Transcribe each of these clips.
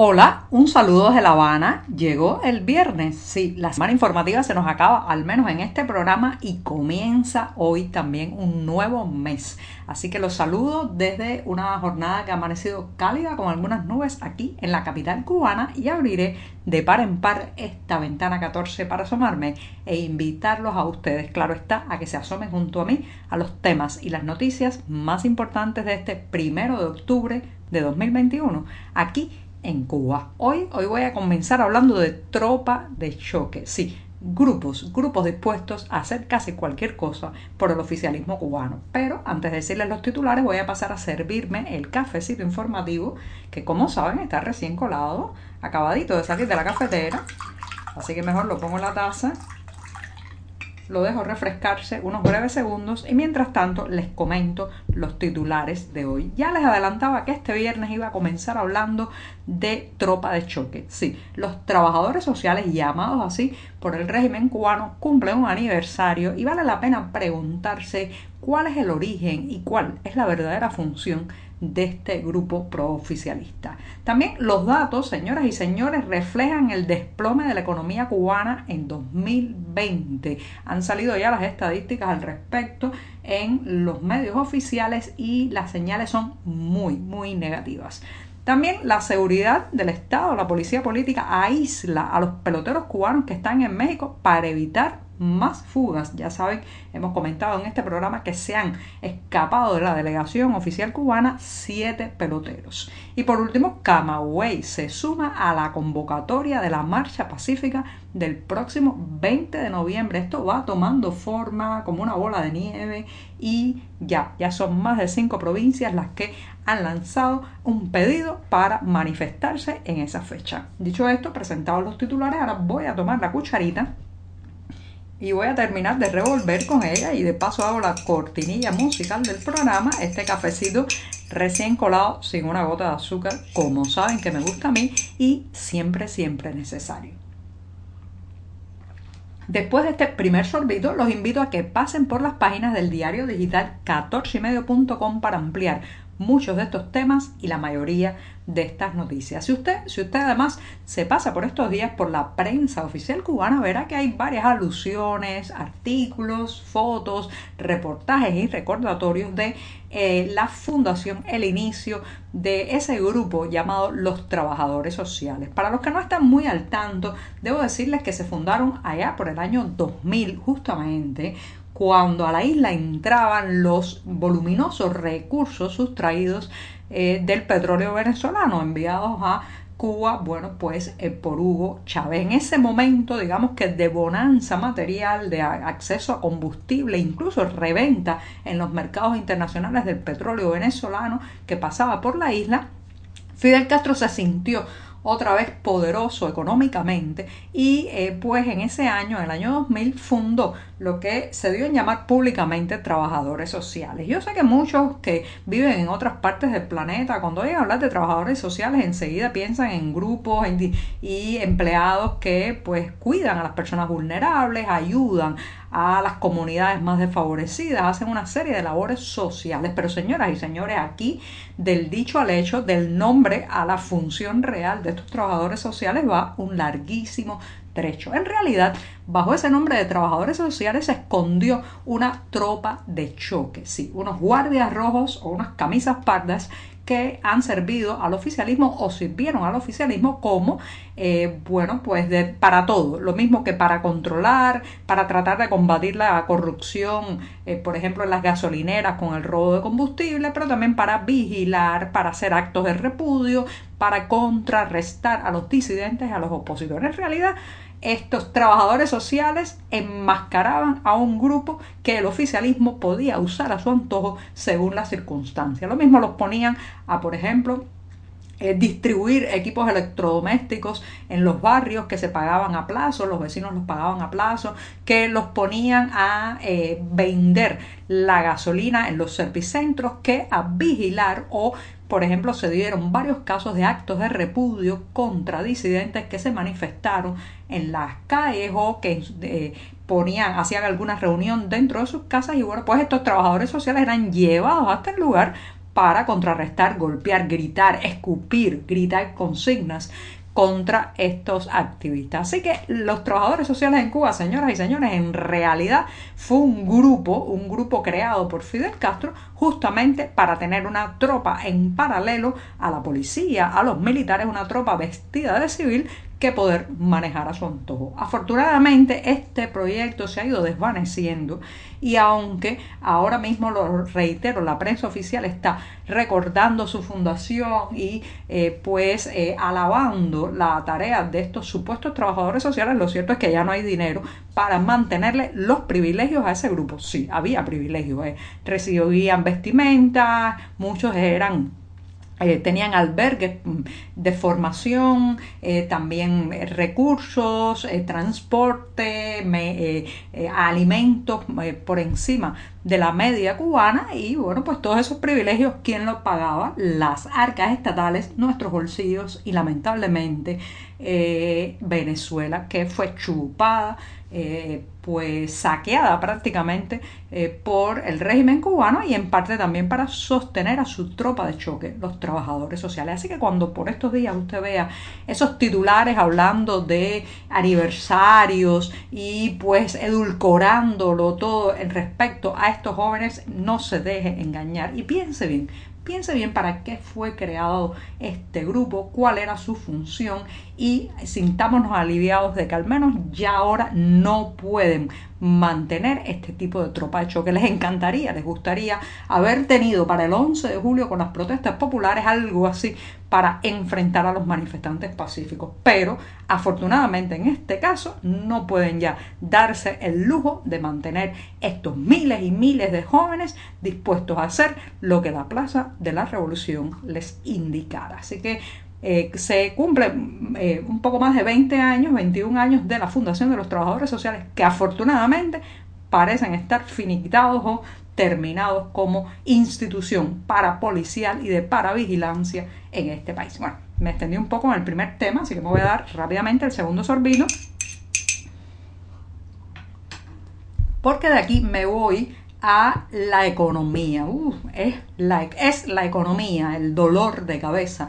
Hola, un saludo desde La Habana. Llegó el viernes. Sí, la semana informativa se nos acaba, al menos en este programa, y comienza hoy también un nuevo mes. Así que los saludo desde una jornada que ha amanecido cálida con algunas nubes aquí en la capital cubana y abriré de par en par esta ventana 14 para asomarme e invitarlos a ustedes, claro está, a que se asomen junto a mí a los temas y las noticias más importantes de este primero de octubre de 2021 aquí en Cuba. Hoy, hoy voy a comenzar hablando de tropa de choque. Sí, grupos, grupos dispuestos a hacer casi cualquier cosa por el oficialismo cubano. Pero antes de decirles los titulares, voy a pasar a servirme el cafecito informativo, que como saben está recién colado, acabadito de salir de la cafetera. Así que mejor lo pongo en la taza lo dejo refrescarse unos breves segundos y mientras tanto les comento los titulares de hoy. Ya les adelantaba que este viernes iba a comenzar hablando de tropa de choque. Sí, los trabajadores sociales llamados así por el régimen cubano cumplen un aniversario y vale la pena preguntarse cuál es el origen y cuál es la verdadera función de este grupo prooficialista. También los datos, señoras y señores, reflejan el desplome de la economía cubana en 2020. Han salido ya las estadísticas al respecto en los medios oficiales y las señales son muy, muy negativas. También la seguridad del Estado, la policía política aísla a los peloteros cubanos que están en México para evitar más fugas. Ya saben, hemos comentado en este programa que se han escapado de la delegación oficial cubana siete peloteros. Y por último, Camagüey se suma a la convocatoria de la marcha pacífica del próximo 20 de noviembre. Esto va tomando forma como una bola de nieve y ya, ya son más de cinco provincias las que han lanzado un pedido para manifestarse en esa fecha. Dicho esto, presentados los titulares, ahora voy a tomar la cucharita y voy a terminar de revolver con ella y de paso hago la cortinilla musical del programa, este cafecito recién colado sin una gota de azúcar, como saben que me gusta a mí y siempre, siempre necesario. Después de este primer sorbito, los invito a que pasen por las páginas del diario digital 14ymedio.com para ampliar muchos de estos temas y la mayoría de estas noticias. Si usted, si usted además se pasa por estos días por la prensa oficial cubana, verá que hay varias alusiones, artículos, fotos, reportajes y recordatorios de eh, la fundación, el inicio de ese grupo llamado los trabajadores sociales. Para los que no están muy al tanto, debo decirles que se fundaron allá por el año 2000 justamente cuando a la isla entraban los voluminosos recursos sustraídos eh, del petróleo venezolano enviados a Cuba, bueno, pues eh, por Hugo Chávez. En ese momento, digamos que de bonanza material, de acceso a combustible, incluso reventa en los mercados internacionales del petróleo venezolano que pasaba por la isla, Fidel Castro se sintió otra vez poderoso económicamente y eh, pues en ese año, en el año 2000, fundó lo que se dio en llamar públicamente trabajadores sociales. Yo sé que muchos que viven en otras partes del planeta, cuando oyen hablar de trabajadores sociales, enseguida piensan en grupos y empleados que pues cuidan a las personas vulnerables, ayudan a las comunidades más desfavorecidas, hacen una serie de labores sociales. Pero señoras y señores, aquí del dicho al hecho, del nombre a la función real de estos trabajadores sociales va un larguísimo en realidad, bajo ese nombre de trabajadores sociales se escondió una tropa de choque, sí, unos guardias rojos o unas camisas pardas que han servido al oficialismo o sirvieron al oficialismo como, eh, bueno, pues de, para todo, lo mismo que para controlar, para tratar de combatir la corrupción, eh, por ejemplo, en las gasolineras con el robo de combustible, pero también para vigilar, para hacer actos de repudio, para contrarrestar a los disidentes, a los opositores. En realidad, estos trabajadores sociales enmascaraban a un grupo que el oficialismo podía usar a su antojo según las circunstancias. Lo mismo los ponían a, por ejemplo, eh, distribuir equipos electrodomésticos en los barrios que se pagaban a plazo, los vecinos los pagaban a plazo, que los ponían a eh, vender la gasolina en los servicentros, que a vigilar o por ejemplo, se dieron varios casos de actos de repudio contra disidentes que se manifestaron en las calles o que eh, ponían, hacían alguna reunión dentro de sus casas y bueno, pues estos trabajadores sociales eran llevados hasta el lugar para contrarrestar, golpear, gritar, escupir, gritar consignas contra estos activistas. Así que los trabajadores sociales en Cuba, señoras y señores, en realidad fue un grupo, un grupo creado por Fidel Castro justamente para tener una tropa en paralelo a la policía, a los militares, una tropa vestida de civil que poder manejar a su antojo. Afortunadamente este proyecto se ha ido desvaneciendo y aunque ahora mismo lo reitero, la prensa oficial está recordando su fundación y eh, pues eh, alabando la tarea de estos supuestos trabajadores sociales, lo cierto es que ya no hay dinero para mantenerle los privilegios a ese grupo. Sí, había privilegios, eh. recibían vestimentas, muchos eran eh, tenían albergues mm, de formación, eh, también eh, recursos, transporte, alimentos por encima de la media cubana y bueno, pues todos esos privilegios, ¿quién los pagaba? Las arcas estatales, nuestros bolsillos y lamentablemente Venezuela que fue chupada eh, pues saqueada prácticamente eh, por el régimen cubano y en parte también para sostener a su tropa de choque, los trabajadores sociales. Así que cuando por estos días usted vea esos titulares hablando de aniversarios y pues edulcorándolo todo en respecto a estos jóvenes, no se deje engañar. Y piense bien, piense bien para qué fue creado este grupo, cuál era su función y sintámonos aliviados de que al menos ya ahora no pueden mantener este tipo de tropa de choque. Les encantaría, les gustaría haber tenido para el 11 de julio con las protestas populares algo así para enfrentar a los manifestantes pacíficos. Pero afortunadamente en este caso no pueden ya darse el lujo de mantener estos miles y miles de jóvenes dispuestos a hacer lo que la Plaza de la Revolución les indicara. Así que eh, se cumple eh, un poco más de 20 años, 21 años de la Fundación de los Trabajadores Sociales, que afortunadamente parecen estar finiquitados o terminados como institución para policial y de paravigilancia en este país. Bueno, me extendí un poco en el primer tema, así que me voy a dar rápidamente el segundo sorbito. Porque de aquí me voy a la economía. es, la, es la economía, el dolor de cabeza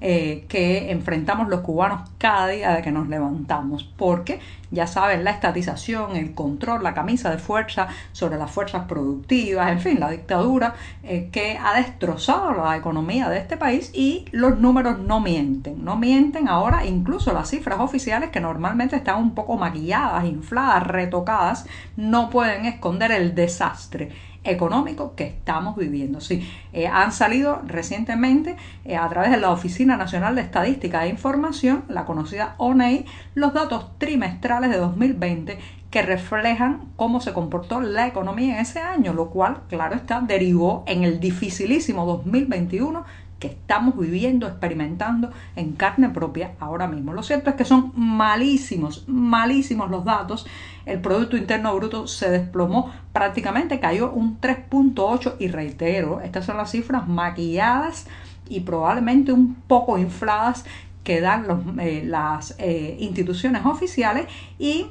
eh, que enfrentamos los cubanos cada día de que nos levantamos, porque ya saben, la estatización, el control, la camisa de fuerza sobre las fuerzas productivas, en fin, la dictadura eh, que ha destrozado la economía de este país y los números no mienten, no mienten ahora incluso las cifras oficiales que normalmente están un poco maquilladas, infladas, retocadas, no pueden esconder el desastre económico que estamos viviendo. Sí, eh, han salido recientemente eh, a través de la Oficina Nacional de Estadística e Información, la conocida ONEI, los datos trimestrales de 2020 que reflejan cómo se comportó la economía en ese año, lo cual, claro está, derivó en el dificilísimo 2021 que estamos viviendo, experimentando en carne propia ahora mismo. Lo cierto es que son malísimos, malísimos los datos. El Producto Interno Bruto se desplomó, prácticamente cayó un 3.8 y reitero, estas son las cifras maquilladas y probablemente un poco infladas que dan eh, las eh, instituciones oficiales y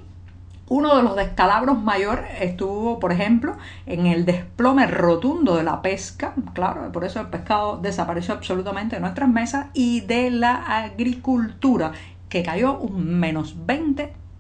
uno de los descalabros mayor estuvo, por ejemplo, en el desplome rotundo de la pesca, claro, por eso el pescado desapareció absolutamente de nuestras mesas, y de la agricultura, que cayó un menos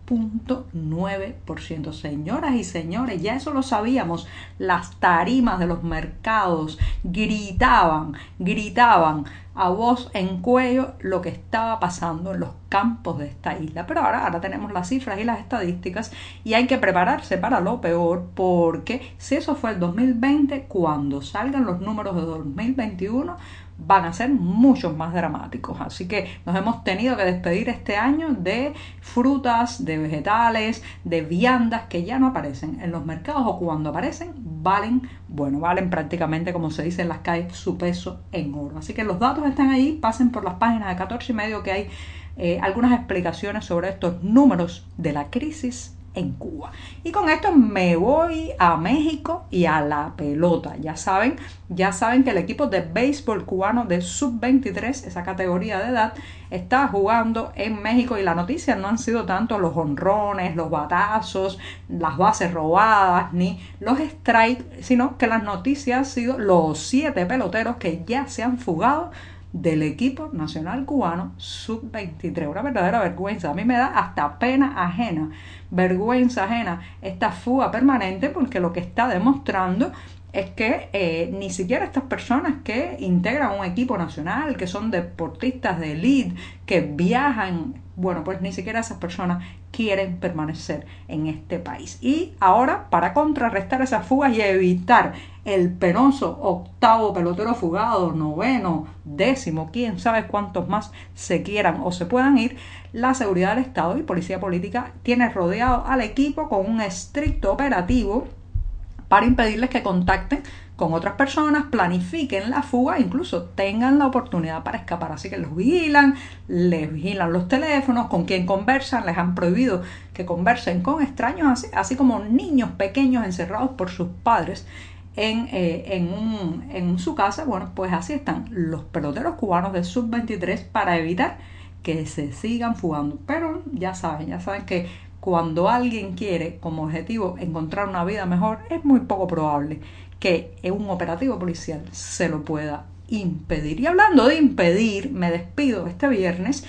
20.9%. Señoras y señores, ya eso lo sabíamos. Las tarimas de los mercados gritaban, gritaban a voz en cuello lo que estaba pasando en los campos de esta isla. Pero ahora, ahora tenemos las cifras y las estadísticas y hay que prepararse para lo peor porque si eso fue el 2020, cuando salgan los números de 2021, van a ser muchos más dramáticos. Así que nos hemos tenido que despedir este año de frutas, de vegetales, de viandas que ya no aparecen en los mercados o cuando aparecen valen, bueno, valen prácticamente como se dice en las calles su peso en oro. Así que los datos están ahí, pasen por las páginas de 14 y medio que hay eh, algunas explicaciones sobre estos números de la crisis en Cuba. Y con esto me voy a México y a la pelota. Ya saben, ya saben que el equipo de béisbol cubano de sub-23, esa categoría de edad, está jugando en México y la noticia no han sido tanto los honrones, los batazos, las bases robadas, ni los strikes, sino que las noticias han sido los siete peloteros que ya se han fugado del equipo nacional cubano sub-23. Una verdadera vergüenza. A mí me da hasta pena ajena, vergüenza ajena esta fuga permanente porque lo que está demostrando es que eh, ni siquiera estas personas que integran un equipo nacional, que son deportistas de elite, que viajan, bueno, pues ni siquiera esas personas quieren permanecer en este país. Y ahora, para contrarrestar esas fugas y evitar el penoso octavo pelotero fugado, noveno, décimo, quién sabe cuántos más se quieran o se puedan ir, la seguridad del Estado y Policía Política tiene rodeado al equipo con un estricto operativo para impedirles que contacten con otras personas, planifiquen la fuga, incluso tengan la oportunidad para escapar. Así que los vigilan, les vigilan los teléfonos, con quien conversan, les han prohibido que conversen con extraños, así, así como niños pequeños encerrados por sus padres en, eh, en, un, en su casa. Bueno, pues así están los peloteros cubanos del sub-23 para evitar que se sigan fugando. Pero ya saben, ya saben que cuando alguien quiere como objetivo encontrar una vida mejor, es muy poco probable que un operativo policial se lo pueda impedir. Y hablando de impedir, me despido este viernes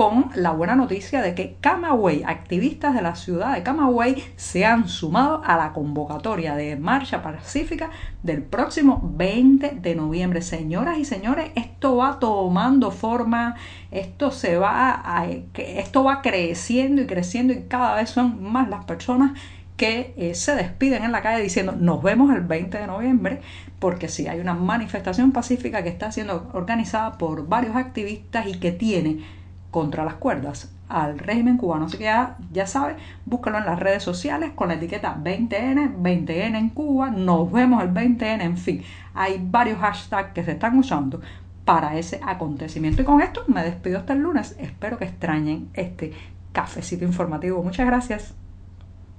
con la buena noticia de que Camagüey, activistas de la ciudad de Camagüey, se han sumado a la convocatoria de marcha pacífica del próximo 20 de noviembre. Señoras y señores, esto va tomando forma, esto se va a, esto va creciendo y creciendo y cada vez son más las personas que eh, se despiden en la calle diciendo nos vemos el 20 de noviembre, porque sí, hay una manifestación pacífica que está siendo organizada por varios activistas y que tiene contra las cuerdas al régimen cubano. Así que ya, ya sabes, búscalo en las redes sociales con la etiqueta 20N, 20N en Cuba, nos vemos el 20N, en fin, hay varios hashtags que se están usando para ese acontecimiento. Y con esto me despido hasta el lunes. Espero que extrañen este cafecito informativo. Muchas gracias.